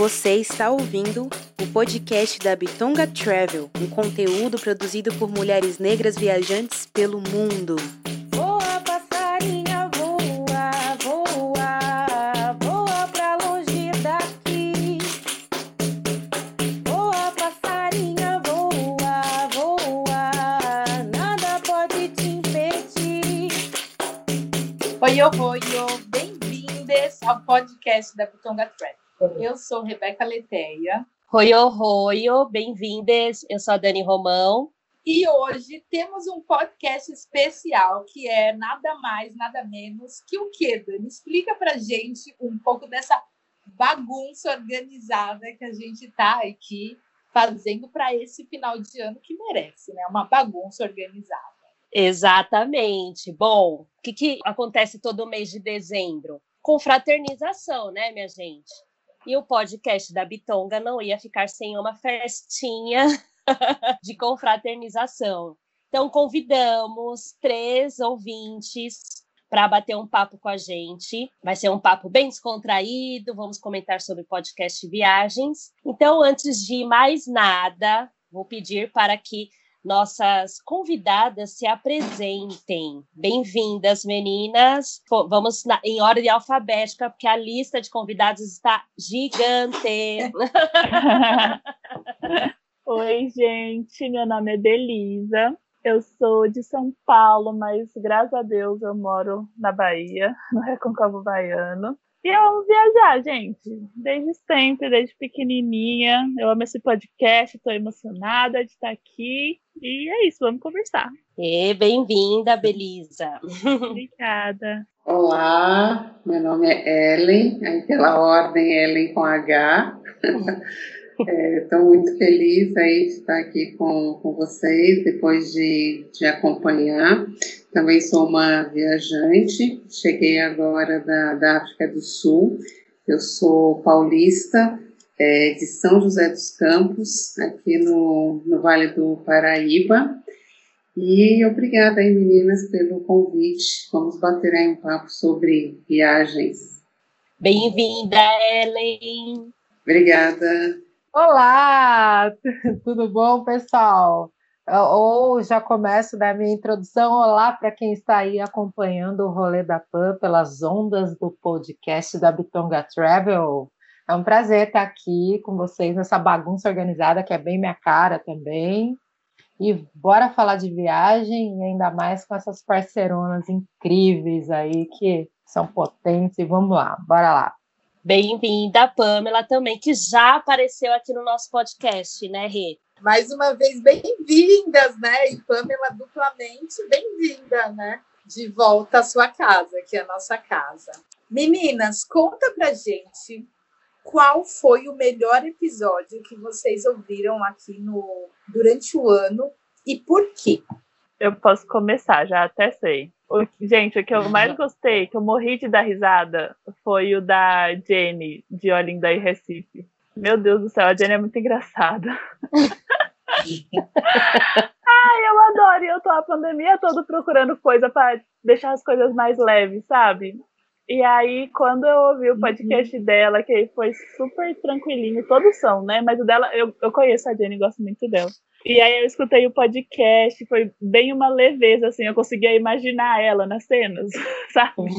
Você está ouvindo o podcast da Bitonga Travel, um conteúdo produzido por mulheres negras viajantes pelo mundo. Voa, passarinha, voa, voa, voa pra longe daqui. Voa, passarinha, voa, voa, nada pode te impedir. Oi, oi, bem-vindas ao podcast da Bitonga Travel. Eu sou Rebeca Leteia. Oi, oi, bem-vindas. Eu sou a Dani Romão. E hoje temos um podcast especial que é nada mais, nada menos que o quê, Dani? Explica pra gente um pouco dessa bagunça organizada que a gente está aqui fazendo para esse final de ano que merece, né? Uma bagunça organizada. Exatamente. Bom, o que, que acontece todo mês de dezembro? Confraternização, né, minha gente? E o podcast da Bitonga não ia ficar sem uma festinha de confraternização. Então, convidamos três ouvintes para bater um papo com a gente. Vai ser um papo bem descontraído, vamos comentar sobre podcast viagens. Então, antes de mais nada, vou pedir para que nossas convidadas se apresentem. Bem-vindas, meninas. Vamos na, em ordem alfabética, porque a lista de convidados está gigante. Oi, gente. Meu nome é Delisa. Eu sou de São Paulo, mas graças a Deus eu moro na Bahia, no Recôncavo Baiano. E eu amo viajar, gente. Desde sempre, desde pequenininha. Eu amo esse podcast, estou emocionada de estar aqui. E é isso, vamos conversar. E bem-vinda, Belisa. Obrigada. Olá, meu nome é Ellen, aí pela ordem Ellen com H. Estou é, muito feliz aí de estar aqui com, com vocês, depois de, de acompanhar. Também sou uma viajante, cheguei agora da, da África do Sul. Eu sou paulista, é, de São José dos Campos, aqui no, no Vale do Paraíba. E obrigada aí, meninas, pelo convite. Vamos bater aí um papo sobre viagens. Bem-vinda, Ellen. Obrigada. Olá, tudo bom, pessoal? Ou já começo da minha introdução. Olá para quem está aí acompanhando o rolê da PAN pelas ondas do podcast da Bitonga Travel. É um prazer estar aqui com vocês nessa bagunça organizada que é bem minha cara também. E bora falar de viagem, e ainda mais com essas parceironas incríveis aí que são potentes. E vamos lá, bora lá. Bem-vinda, Pamela, também, que já apareceu aqui no nosso podcast, né, Rê? Mais uma vez, bem-vindas, né? E Pamela, duplamente bem-vinda, né? De volta à sua casa, que é a nossa casa. Meninas, conta pra gente qual foi o melhor episódio que vocês ouviram aqui no durante o ano e por quê? Eu posso começar, já até sei. O, gente, o que eu mais gostei, que eu morri de dar risada, foi o da Jenny, de Olinda e Recife. Meu Deus do céu, a Jenny é muito engraçada. Ai, eu adoro. E eu tô a pandemia toda procurando coisa para deixar as coisas mais leves, sabe? E aí, quando eu ouvi o podcast uhum. dela, que foi super tranquilinho, todos são, né? Mas o dela, eu, eu conheço a Jenny, gosto muito dela. E aí eu escutei o podcast, foi bem uma leveza, assim, eu conseguia imaginar ela nas cenas, sabe?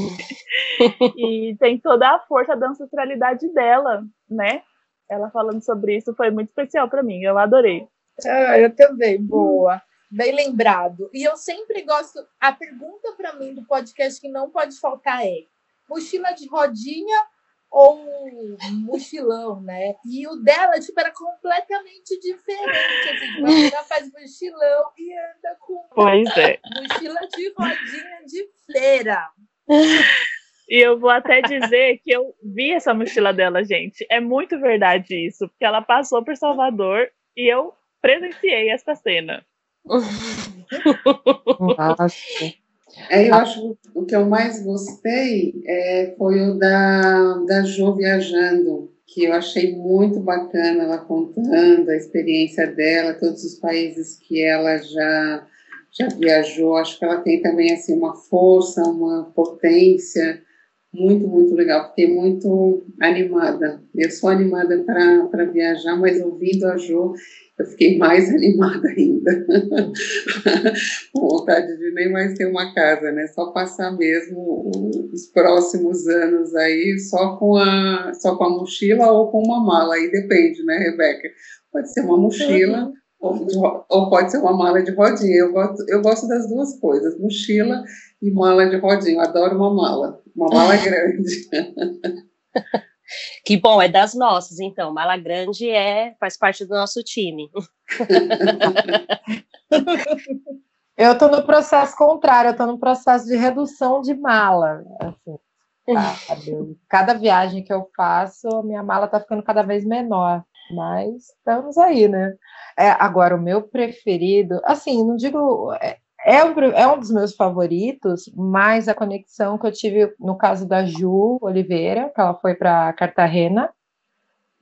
e tem toda a força da ancestralidade dela, né? Ela falando sobre isso foi muito especial para mim, eu adorei. Ah, eu também, boa. Bem lembrado. E eu sempre gosto. A pergunta para mim do podcast que não pode faltar é: mochila de rodinha ou mochilão, né? E o dela, tipo, era completamente diferente. Assim, ela faz mochilão e anda com pois é. mochila de rodinha de feira. E eu vou até dizer que eu vi essa mochila dela, gente. É muito verdade isso, porque ela passou por Salvador e eu presenciei essa cena. Nossa. É, eu acho que o que eu mais gostei é, foi o da, da Jo viajando, que eu achei muito bacana ela contando a experiência dela, todos os países que ela já, já viajou. Acho que ela tem também assim, uma força, uma potência Muito, muito legal. Fiquei muito animada. Eu sou animada para viajar, mas ouvindo a Jo, eu fiquei mais animada ainda. Com vontade de nem mais ter uma casa, né? Só passar mesmo os próximos anos aí só com a, só com a mochila ou com uma mala. Aí depende, né, Rebeca? Pode ser uma mochila. Ou, de, ou, pode ser uma mala de rodinha. Eu gosto, eu gosto das duas coisas, mochila e mala de rodinha. Eu adoro uma mala, uma mala grande. Que bom, é das nossas, então. Mala grande é faz parte do nosso time. eu estou no processo contrário, eu estou no processo de redução de mala. Assim, Cada viagem que eu faço, minha mala está ficando cada vez menor. Mas estamos aí, né? É, agora, o meu preferido, assim, não digo. É, é um, é um dos meus favoritos, mas a conexão que eu tive no caso da Ju Oliveira, que ela foi para Cartagena,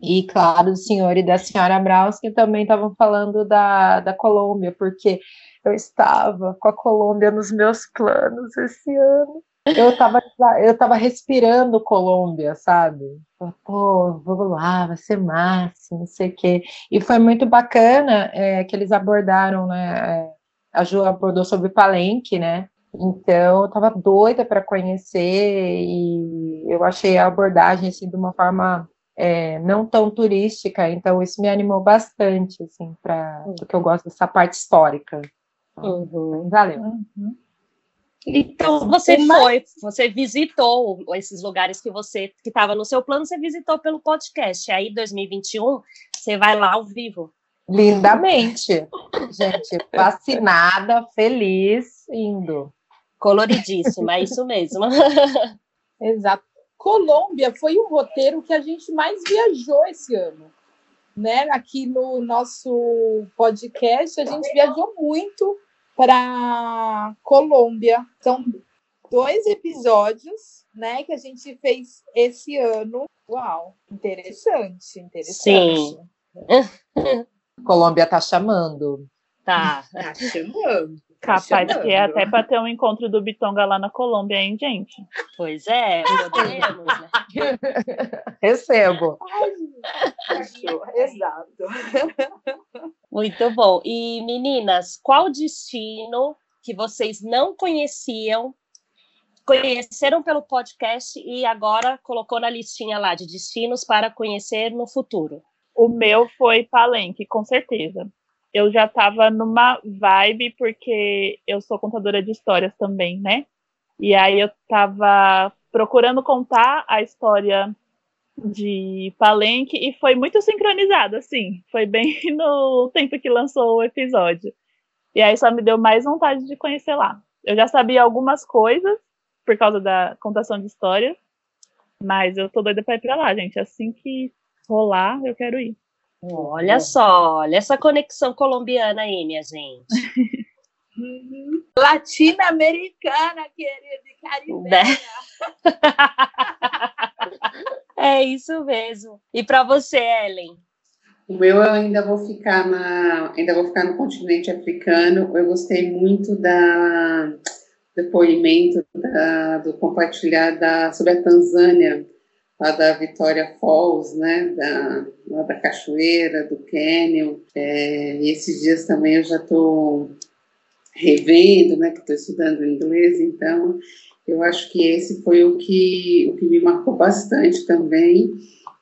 e claro, do senhor e da senhora Braus, que também estavam falando da, da Colômbia, porque eu estava com a Colômbia nos meus planos esse ano. Eu estava eu tava respirando Colômbia, sabe? Pô, vamos lá, vai ser massa, não sei o quê. E foi muito bacana é, que eles abordaram, né? É, a Ju abordou sobre Palenque, né? Então, eu tava doida para conhecer e eu achei a abordagem assim de uma forma é, não tão turística, então isso me animou bastante, assim, para porque eu gosto dessa parte histórica. Uhum. Valeu. Uhum. Então você foi, você visitou esses lugares que você que estava no seu plano, você visitou pelo podcast. Aí 2021 você vai lá ao vivo. Lindamente. Gente, vacinada, feliz, indo. Coloridíssima, é isso mesmo. Exato. Colômbia foi o roteiro que a gente mais viajou esse ano. Né? Aqui no nosso podcast, a gente viajou muito para Colômbia. São dois episódios, né, que a gente fez esse ano. Uau, interessante, interessante. Sim. Colômbia tá chamando. Tá. Tá chamando. Tá Capaz que é até para ter um encontro do Bitonga lá na Colômbia, hein, gente? Pois é, podemos, né? Recebo. Exato. Muito bom. E meninas, qual destino que vocês não conheciam, conheceram pelo podcast e agora colocou na listinha lá de destinos para conhecer no futuro? O meu foi Palenque, com certeza eu já estava numa vibe, porque eu sou contadora de histórias também, né? E aí eu estava procurando contar a história de Palenque e foi muito sincronizado, assim. Foi bem no tempo que lançou o episódio. E aí só me deu mais vontade de conhecer lá. Eu já sabia algumas coisas por causa da contação de histórias, mas eu tô doida para ir para lá, gente. Assim que rolar, eu quero ir. Olha só, olha essa conexão colombiana aí, minha gente. Uhum. Latino-americana, querida, caribenha. é isso mesmo. E para você, Ellen? O meu eu ainda vou ficar na, ainda vou ficar no continente africano. Eu gostei muito da depoimento da, do compartilhar da, sobre a Tanzânia lá da Vitória Falls, né, da, lá da cachoeira, do Canyon, é, e esses dias também eu já estou revendo, né, que estou estudando inglês, então eu acho que esse foi o que, o que me marcou bastante também,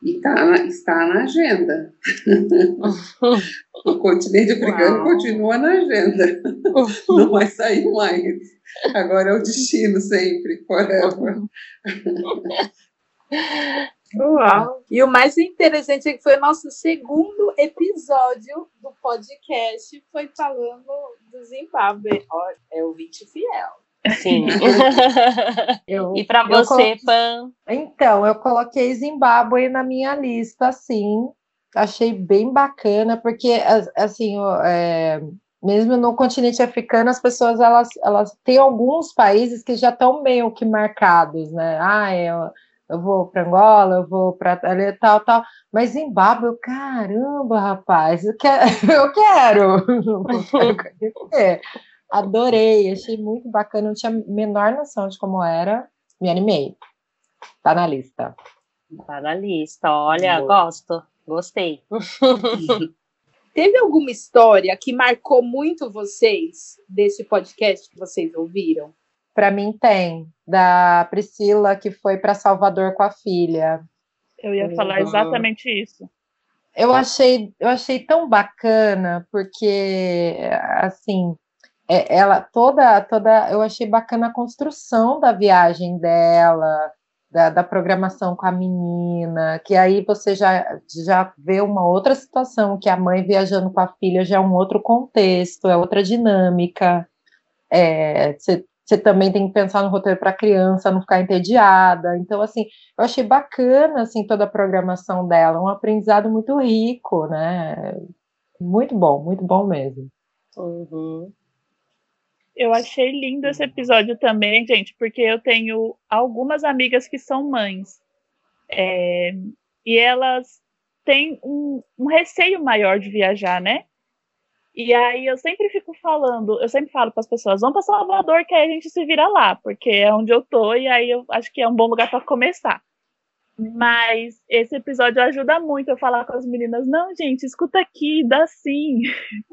e tá, está na agenda. o continente africano continua na agenda, não vai sair mais. Agora é o destino sempre, forever. Uau! E o mais interessante é que foi o nosso segundo episódio do podcast, foi falando do Zimbábue. É o 20 fiel. Sim. eu, e para você, coloquei... Pan? Então, eu coloquei Zimbábue na minha lista, sim. Achei bem bacana, porque, assim, é, mesmo no continente africano, as pessoas, elas, elas têm alguns países que já estão meio que marcados, né? Ah, é eu vou para Angola, eu vou para ali, tal, tal. Mas Zimbábue, eu, caramba, rapaz, eu quero. Eu quero. Adorei, achei muito bacana, não tinha a menor noção de como era, me animei. Tá na lista. Tá na lista. Olha, Boa. gosto. Gostei. Teve alguma história que marcou muito vocês desse podcast que vocês ouviram? Para mim tem da Priscila que foi para Salvador com a filha. Eu ia falar Uhum. exatamente isso. Eu achei, eu achei tão bacana porque assim, é- ela toda toda eu achei bacana a construção da viagem dela, da, da programação com a menina, que aí você já já vê uma outra situação, que a mãe viajando com a filha já é um outro contexto, é outra dinâmica. É, você você também tem que pensar no roteiro para a criança não ficar entediada. Então, assim, eu achei bacana assim toda a programação dela, um aprendizado muito rico, né? Muito bom, muito bom mesmo. Uhum. Eu achei lindo esse episódio também, gente, porque eu tenho algumas amigas que são mães. É, e elas têm um, um receio maior de viajar, né? E aí eu sempre fico falando, eu sempre falo para as pessoas, vão para Salvador que aí a gente se vira lá, porque é onde eu tô e aí eu acho que é um bom lugar para começar. Mas esse episódio ajuda muito eu falar com as meninas, não, gente, escuta aqui, dá sim.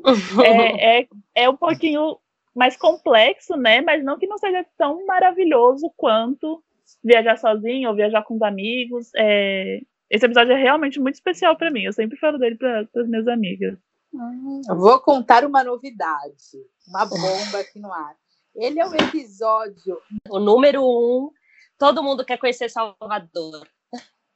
É, é, é um pouquinho mais complexo, né? Mas não que não seja tão maravilhoso quanto viajar sozinho ou viajar com os amigos. É, Esse episódio é realmente muito especial para mim. Eu sempre falo dele para as minhas amigas. Eu vou contar uma novidade, uma bomba aqui no ar. Ele é o episódio. O número um, todo mundo quer conhecer Salvador.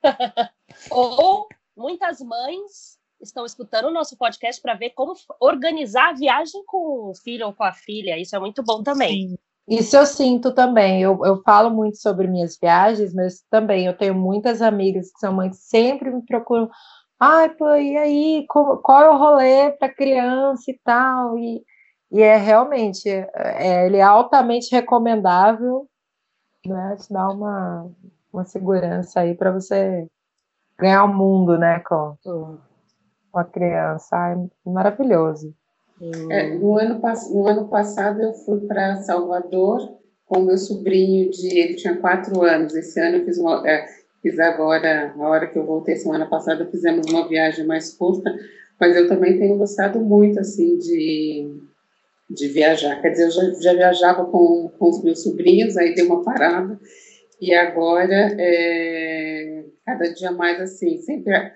Ou muitas mães estão escutando o nosso podcast para ver como organizar a viagem com o filho ou com a filha. Isso é muito bom também. Sim. Isso eu sinto também. Eu, eu falo muito sobre minhas viagens, mas também eu tenho muitas amigas que são mães que sempre me procuram. Ai, pô, e aí? Qual é o rolê para criança e tal? E, e é realmente, é, ele é altamente recomendável, né? Te dá uma, uma segurança aí para você ganhar o mundo, né? Com, com a criança. Ai, maravilhoso. É, no, ano, no ano passado eu fui para Salvador com meu sobrinho de ele tinha quatro anos. Esse ano eu fiz uma, é, fiz agora, na hora que eu voltei semana passada, fizemos uma viagem mais curta, mas eu também tenho gostado muito assim de, de viajar. Quer dizer, eu já, já viajava com, com os meus sobrinhos, aí dei uma parada e agora é, cada dia mais assim, sempre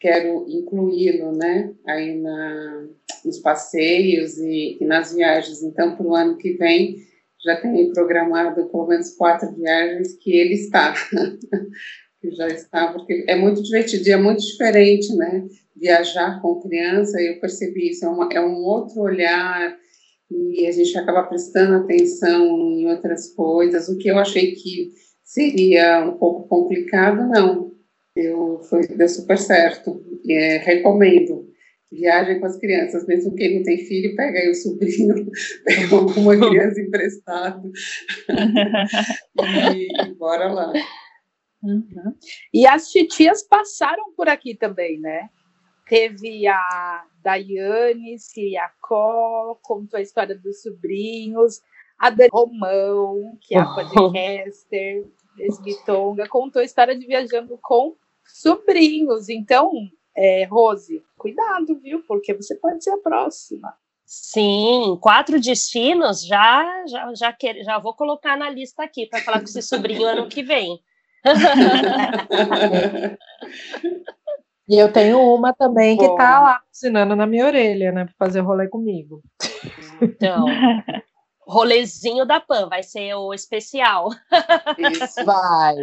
quero incluí-lo, né, aí na, nos passeios e, e nas viagens. Então, para o ano que vem, já tenho programado pelo menos quatro viagens que ele está, que já está, porque é muito divertido e é muito diferente, né, viajar com criança, eu percebi isso, é, uma, é um outro olhar e a gente acaba prestando atenção em outras coisas, o que eu achei que seria um pouco complicado, não, eu, foi, deu super certo. É, recomendo. Viagem com as crianças, mesmo quem não tem filho, pega aí o sobrinho, pega alguma criança emprestada e, e bora lá. Uhum. E as titias passaram por aqui também, né? Teve a Daiane Siriacó, contou a história dos sobrinhos, a Dani Romão, que é a podcaster, Esbitonga, contou a história de viajando com sobrinhos. Então, é, Rose, cuidado, viu? Porque você pode ser a próxima. Sim, quatro destinos já já já, quer, já vou colocar na lista aqui para falar com esse sobrinho ano que vem. E eu tenho uma também que Bom. tá lá ensinando na minha orelha, né? Para fazer rolê comigo. Então, rolezinho da Pan vai ser o especial. Isso. Vai.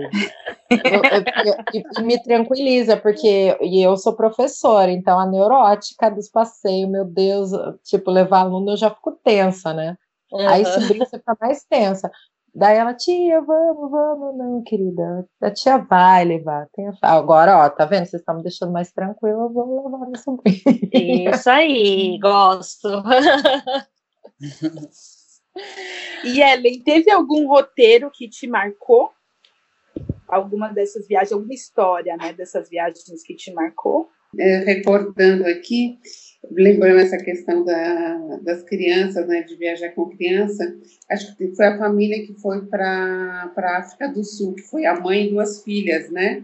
E, me tranquiliza, porque e eu sou professora, então a neurótica dos passeios, meu Deus, tipo, levar aluno eu já fico tensa, né? Aí Uhum. sobrinho você fica mais tensa. Daí ela, tia, vamos, vamos, não, querida. A tia vai levar. Tenha... fé. Agora, ó, tá vendo? Vocês estão me deixando mais tranquila, eu vou levar meu sobrinho. Isso aí, gosto. E Ellen, teve algum roteiro que te marcou? Alguma dessas viagens, alguma história, né, dessas viagens que te marcou? É, recordando aqui, lembrando essa questão da, das crianças, né, de viajar com criança, acho que foi a família que foi para a África do Sul, que foi a mãe e duas filhas, né?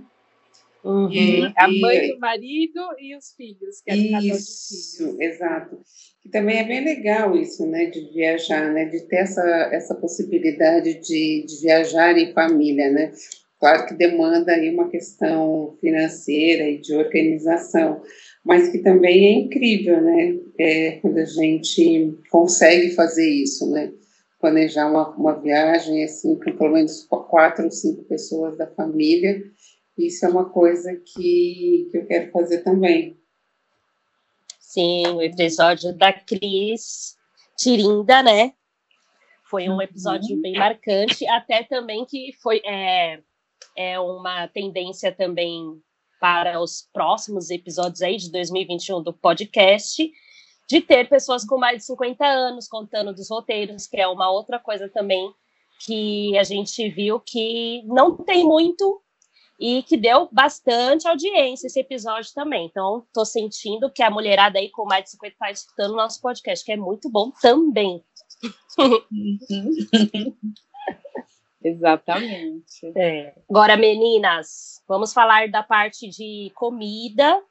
Uhum. E- A e- mãe, o marido e os filhos, que de Isso, filhos. exato. Que também é bem legal isso, né, de viajar, né, de ter essa, essa possibilidade de, de viajar em família, né. Claro que demanda aí uma questão financeira e de organização, mas que também é incrível, né, é, quando a gente consegue fazer isso, né, planejar uma, uma viagem assim com pelo menos quatro ou cinco pessoas da família, isso é uma coisa que, que eu quero fazer também. Sim, o episódio da Cris Tirinda, né? Foi um episódio bem marcante, até também que foi é, é uma tendência também para os próximos episódios aí de 2021 do podcast, de ter pessoas com mais de 50 anos contando dos roteiros, que é uma outra coisa também que a gente viu que não tem muito e que deu bastante audiência esse episódio também. Então, tô sentindo que a mulherada aí com mais de 50 tá escutando o nosso podcast, que é muito bom também. Exatamente. É. Agora, meninas, vamos falar da parte de comida,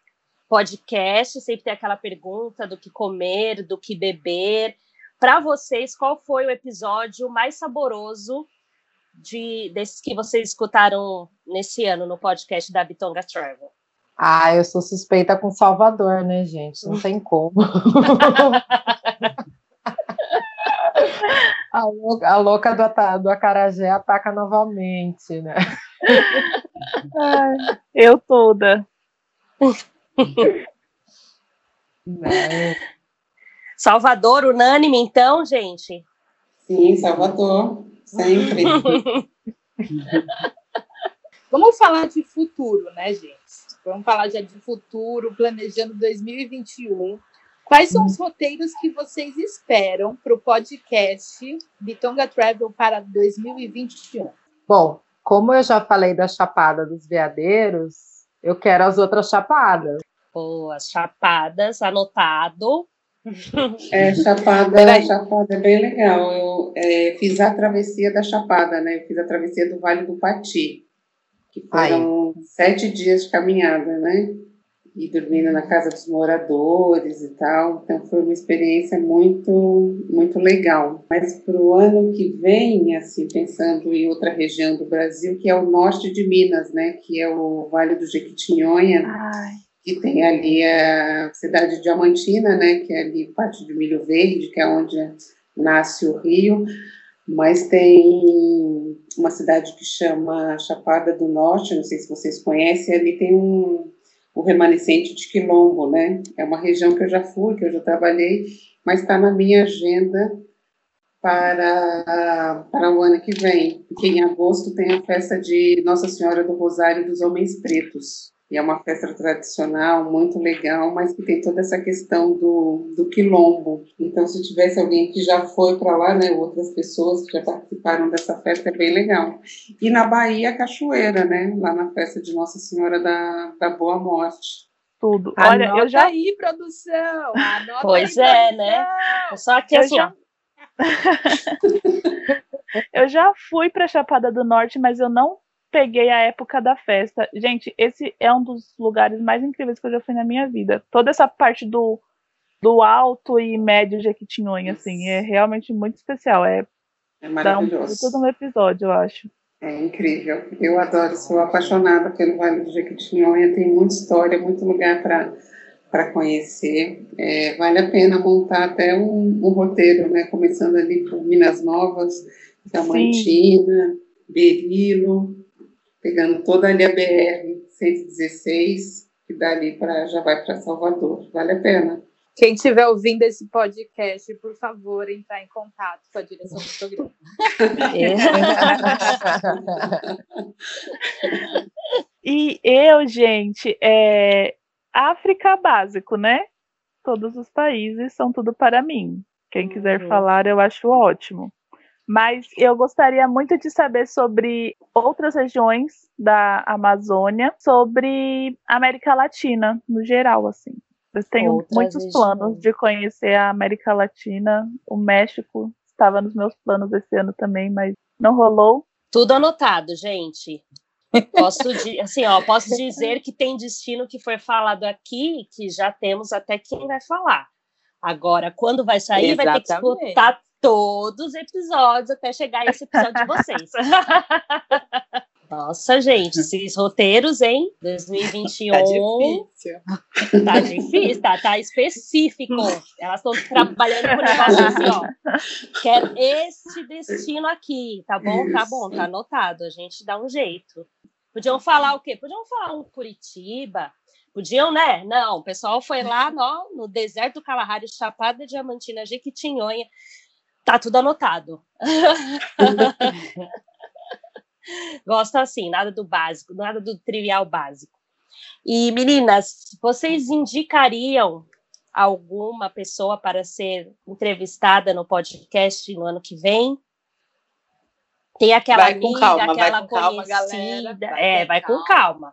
podcast, sempre tem aquela pergunta do que comer, do que beber. Para vocês, qual foi o episódio mais saboroso de desses que vocês escutaram nesse ano no podcast da Bitonga Travel? Ah, eu sou suspeita com Salvador, né, gente? Não tem como. a, louca, a louca do, do Acarajé ataca novamente, né? Ai, eu toda. Né? Salvador, unânime, então, gente? Sim, Salvador, sempre. Vamos falar de futuro, né, gente? Vamos falar já de futuro, planejando 2021. Quais são os roteiros que vocês esperam para o podcast Bitonga Travel para 2021? Bom, como eu já falei da Chapada dos Veadeiros, eu quero as outras chapadas. Boas, chapadas, anotado. É, Chapada. Chapada é bem legal. Eu é, fiz a travessia da Chapada, né? Eu fiz a travessia do Vale do Pati, que foram sete dias de caminhada, né? E dormindo na casa dos moradores e tal. Então foi uma experiência muito, muito legal. Mas para o ano que vem, assim, pensando em outra região do Brasil, que é o norte de Minas, né? Que é o Vale do Jequitinhonha Ai, que tem ali a cidade de Diamantina, né, que é ali parte de Milho Verde, que é onde nasce o rio, mas tem uma cidade que chama Chapada do Norte, não sei se vocês conhecem, ali tem um, o remanescente de Quilombo, né, é uma região que eu já fui, que eu já trabalhei, mas está na minha agenda para, para o ano que vem, porque em agosto tem a festa de Nossa Senhora do Rosário dos Homens Pretos, e é uma festa tradicional, muito legal, mas que tem toda essa questão do, do quilombo. Então, se tivesse alguém que já foi para lá, né, outras pessoas que já participaram dessa festa, é bem legal. E na Bahia, a cachoeira, né, lá na festa de Nossa Senhora da, da Boa Morte. tudo. Olha, Anota eu já aí, produção! Anota Pois aí, é, produção! né? Só que Eu assim, já- Eu já fui para Chapada do Norte, mas eu não peguei a época da festa. Gente, esse é um dos lugares mais incríveis que eu já fui na minha vida. Toda essa parte do, do alto e médio Jequitinhonha, assim, é realmente muito especial. É É dá um maravilhoso. todo um episódio, eu acho. É incrível. Eu adoro, sou apaixonada pelo Vale do Jequitinhonha, tem muita história, muito lugar para para conhecer. É, vale a pena montar até um, um roteiro, né? Começando ali por Minas Novas, Diamantina, Berilo, pegando toda ali a BR 116, que dali para já vai para Salvador. Vale a pena. Quem estiver ouvindo esse podcast, por favor, entrar em contato com a direção do programa. E eu, gente, é África básico, né? Todos os países são tudo para mim. Quem quiser Uhum. falar, eu acho ótimo. Mas eu gostaria muito de saber sobre outras regiões da Amazônia, sobre América Latina, no geral, assim. Eu tenho Outras muitos regiões. planos de conhecer a América Latina. O México estava nos meus planos esse ano também, mas não rolou. Tudo anotado, gente. Posso, di- assim, ó, posso dizer que tem destino que foi falado aqui, que já temos até quem vai falar. Agora, quando vai sair, vai ter que Exatamente. escutar todos os episódios até chegar esse episódio de vocês. Nossa, gente, esses roteiros, hein? 2021 Tá difícil. tá difícil, tá, tá específico. Elas estão trabalhando o negócio assim, ó. Quero este destino aqui, tá bom? Tá bom, tá anotado. A gente dá um jeito. Podiam falar o quê? Podiam falar um Curitiba. Podiam, né? Não, o pessoal foi lá no, no deserto do Kalahari, Chapada Diamantina, Jequitinhonha. Tá tudo anotado. Gosto assim, nada do básico, nada do trivial básico. E meninas, vocês indicariam alguma pessoa para ser entrevistada no podcast no ano que vem? Tem aquela Vai com amiga, calma, vai aquela calma, conhecida. galera, vai é, vai com calma.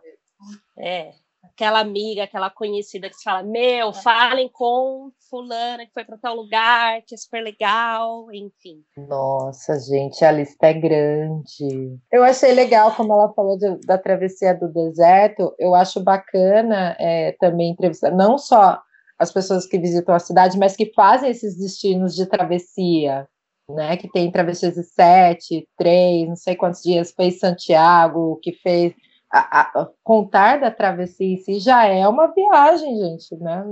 É, aquela amiga, aquela conhecida que você fala, meu, falem com fulana que foi para tal lugar, que é super legal, enfim. Nossa, gente, a lista é grande. Eu achei legal, como ela falou de- da travessia do deserto, eu acho bacana é, também entrevistar não só as pessoas que visitam a cidade, mas que fazem esses destinos de travessia, né? Que tem travessias de sete, três, não sei quantos dias, fez Santiago, que fez. A- a- contar da travessia em si já é uma viagem, gente, né?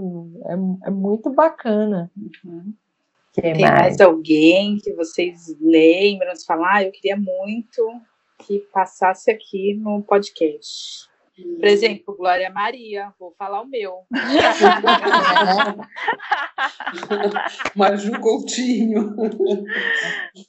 É, é muito bacana. Que Tem mais? mais alguém que vocês lembram de falar? Ah, eu queria muito que passasse aqui no podcast. Por exemplo, Glória Maria, vou falar o meu. Maju Coutinho.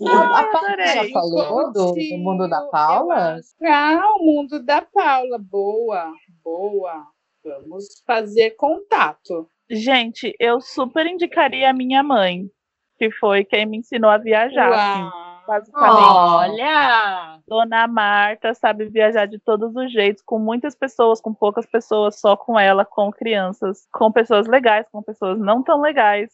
A, a Paula já falou do, do mundo da Paula? Ah, o mundo da Paula. Boa, boa. Vamos fazer contato. Gente, eu super indicaria a minha mãe, que foi quem me ensinou a viajar. assim, Uau. Basicamente. Olha! Dona Marta sabe viajar de todos os jeitos, com muitas pessoas, com poucas pessoas, só com ela, com crianças, com pessoas legais, com pessoas não tão legais.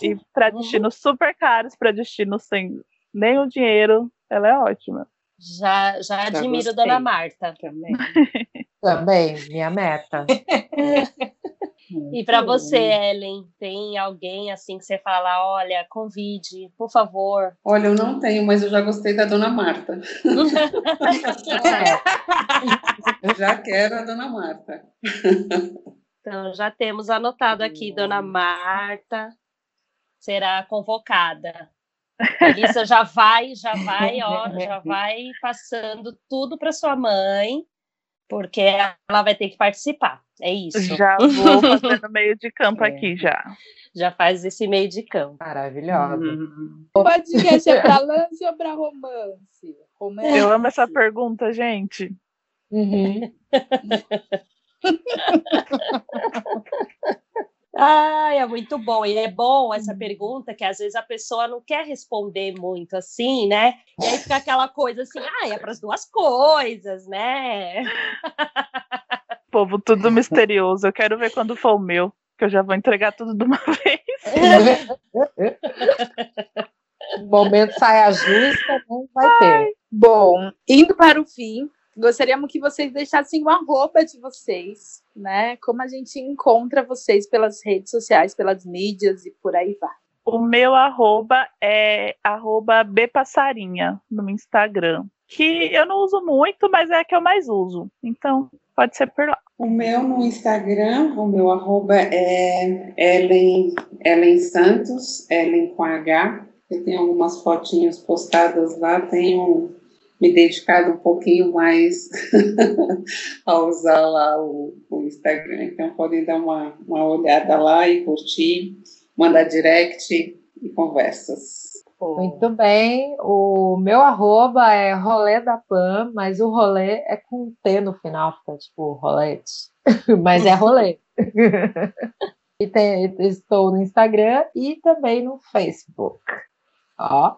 E para destinos super caros, para destinos sem nenhum dinheiro, ela é ótima. Já, já admiro gostei. Dona Marta. Também. Também, minha meta. E para você, Ellen, tem alguém assim que você fala, olha, convide, por favor. Olha, eu não tenho, mas eu já gostei da Dona Marta. Já quero a Dona Marta. Então já temos anotado aqui, Dona Marta será convocada. Melissa já vai, já vai, ó, já vai passando tudo para sua mãe, porque ela vai ter que participar. É isso. Já vou fazendo meio de campo É. aqui já. Já faz esse meio de campo. maravilhosa. Hum. O podcast é para lance ou para romance? Romance. Eu amo essa pergunta, gente. Uhum. Ai, é muito bom. E é bom essa pergunta que às vezes a pessoa não quer responder muito assim, né? E aí fica aquela coisa assim, ah, é para as duas coisas, né? Povo tudo misterioso. Eu quero ver quando for o meu, que eu já vou entregar tudo de uma vez. O momento saia justa, não vai ter. Bom, indo para o fim, gostaríamos que vocês deixassem o arroba de vocês, né? Como a gente encontra vocês pelas redes sociais, pelas mídias e por aí vai. O meu arroba é arroba bpassarinha no Instagram. Que eu não uso muito, mas é a que eu mais uso. Então, pode ser por lá. O meu no Instagram, o meu arroba é Ellen, Ellen Santos, Ellen com H. Eu tenho algumas fotinhas postadas lá, tenho me dedicado um pouquinho mais a usar lá o, o Instagram. Então podem dar uma, uma olhada lá e curtir, mandar direct e conversas. Muito bem. O meu arroba é rolê da Pan, mas o rolê é com T no final, fica tipo rolete. mas é rolê. e tem- estou no Instagram e também no Facebook. Ó.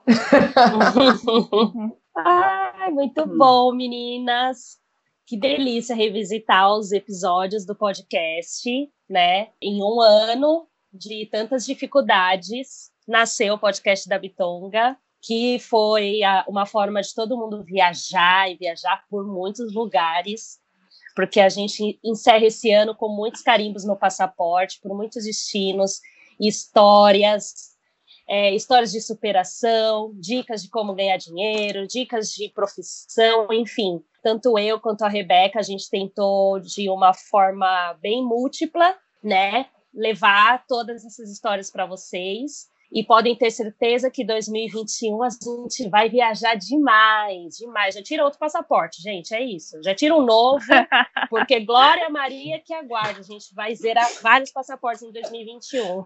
Ai, muito bom, meninas. Que delícia revisitar os episódios do podcast, né? Em um ano de tantas dificuldades, nasceu o podcast da Bitonga, que foi uma forma de todo mundo viajar e viajar por muitos lugares, porque a gente encerra esse ano com muitos carimbos no passaporte, por muitos destinos, histórias, é, histórias de superação, dicas de como ganhar dinheiro, dicas de profissão, enfim. Tanto eu quanto a Rebeca, a gente tentou de uma forma bem múltipla, né, levar todas essas histórias para vocês. E podem ter certeza que 2021 a gente vai viajar demais, demais. Já tira outro passaporte, gente, é isso. Já tira um novo, porque Glória Maria que aguarde. A gente vai zerar vários passaportes em 2021.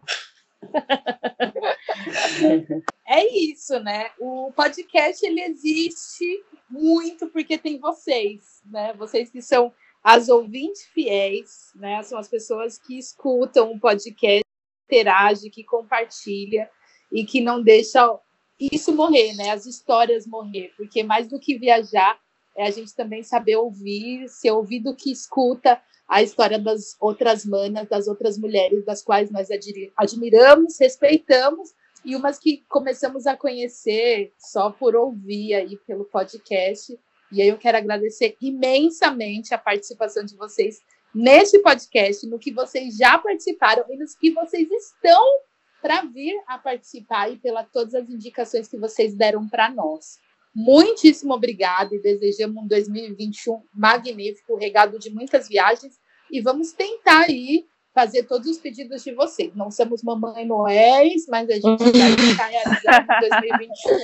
É isso, né? O podcast ele existe muito porque tem vocês, né? Vocês que são as ouvintes fiéis, né? São as pessoas que escutam o podcast, interage, que compartilha e que não deixa isso morrer, né? As histórias morrer, porque mais do que viajar é a gente também saber ouvir, ser ouvido que escuta a história das outras manas, das outras mulheres das quais nós admiramos, respeitamos e umas que começamos a conhecer só por ouvir aí pelo podcast. E aí eu quero agradecer imensamente a participação de vocês neste podcast, no que vocês já participaram e nos que vocês estão para vir a participar e pela todas as indicações que vocês deram para nós. Muitíssimo obrigada e desejamos um 2021 magnífico, regado de muitas viagens e vamos tentar aí fazer todos os pedidos de vocês. Não somos mamãe Noéis, mas a gente vai tentar realizar em 2021.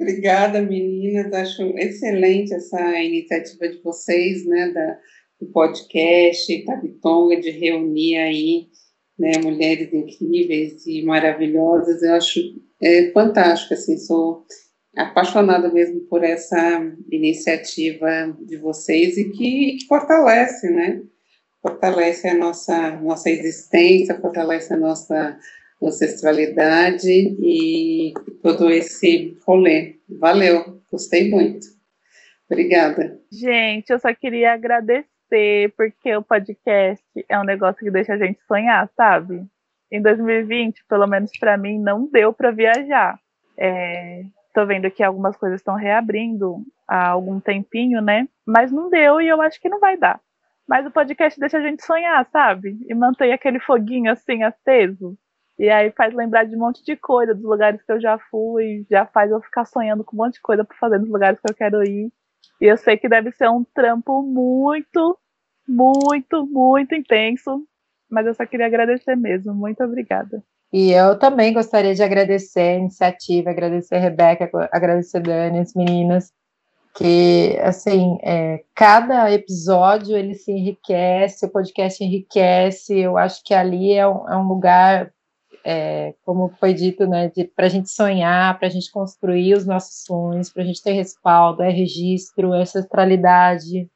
Obrigada, meninas. Acho excelente essa iniciativa de vocês, né, da, do podcast Tabitonga, de reunir aí né, mulheres incríveis e maravilhosas. Eu acho é, fantástico, assim, sou apaixonada mesmo por essa iniciativa de vocês e que, que fortalece, né? Fortalece a nossa, nossa existência, fortalece a nossa ancestralidade e todo esse rolê. Valeu, gostei muito. Obrigada. Gente, eu só queria agradecer, porque o podcast é um negócio que deixa a gente sonhar, sabe? Em 2020, pelo menos para mim, não deu para viajar. É, tô vendo que algumas coisas estão reabrindo há algum tempinho, né? Mas não deu e eu acho que não vai dar. Mas o podcast deixa a gente sonhar, sabe? E mantém aquele foguinho assim aceso. E aí faz lembrar de um monte de coisa, dos lugares que eu já fui, já faz eu ficar sonhando com um monte de coisa para fazer nos lugares que eu quero ir. E eu sei que deve ser um trampo muito, muito, muito intenso. Mas eu só queria agradecer mesmo. Muito obrigada. E eu também gostaria de agradecer a iniciativa, agradecer a Rebeca, agradecer a Dani, as meninas, que, assim, é, cada episódio ele se enriquece, o podcast enriquece, eu acho que ali é um, é um lugar, é, como foi dito, né, para a gente sonhar, para a gente construir os nossos sonhos, para a gente ter respaldo, é registro, é ancestralidade,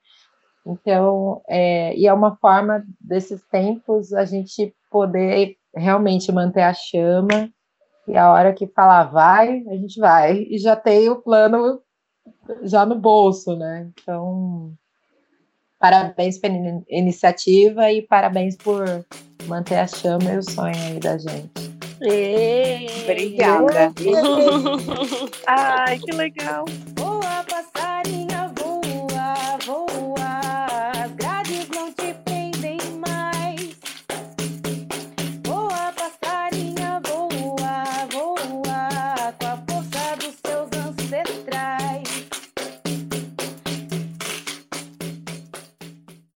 então, é, e é uma forma desses tempos a gente poder realmente manter a chama e a hora que falar vai, a gente vai e já tem o plano já no bolso, né? Então, parabéns pela in- iniciativa e parabéns por manter a chama e o sonho aí da gente. Obrigada. Ai, que legal. Voa, passarinho,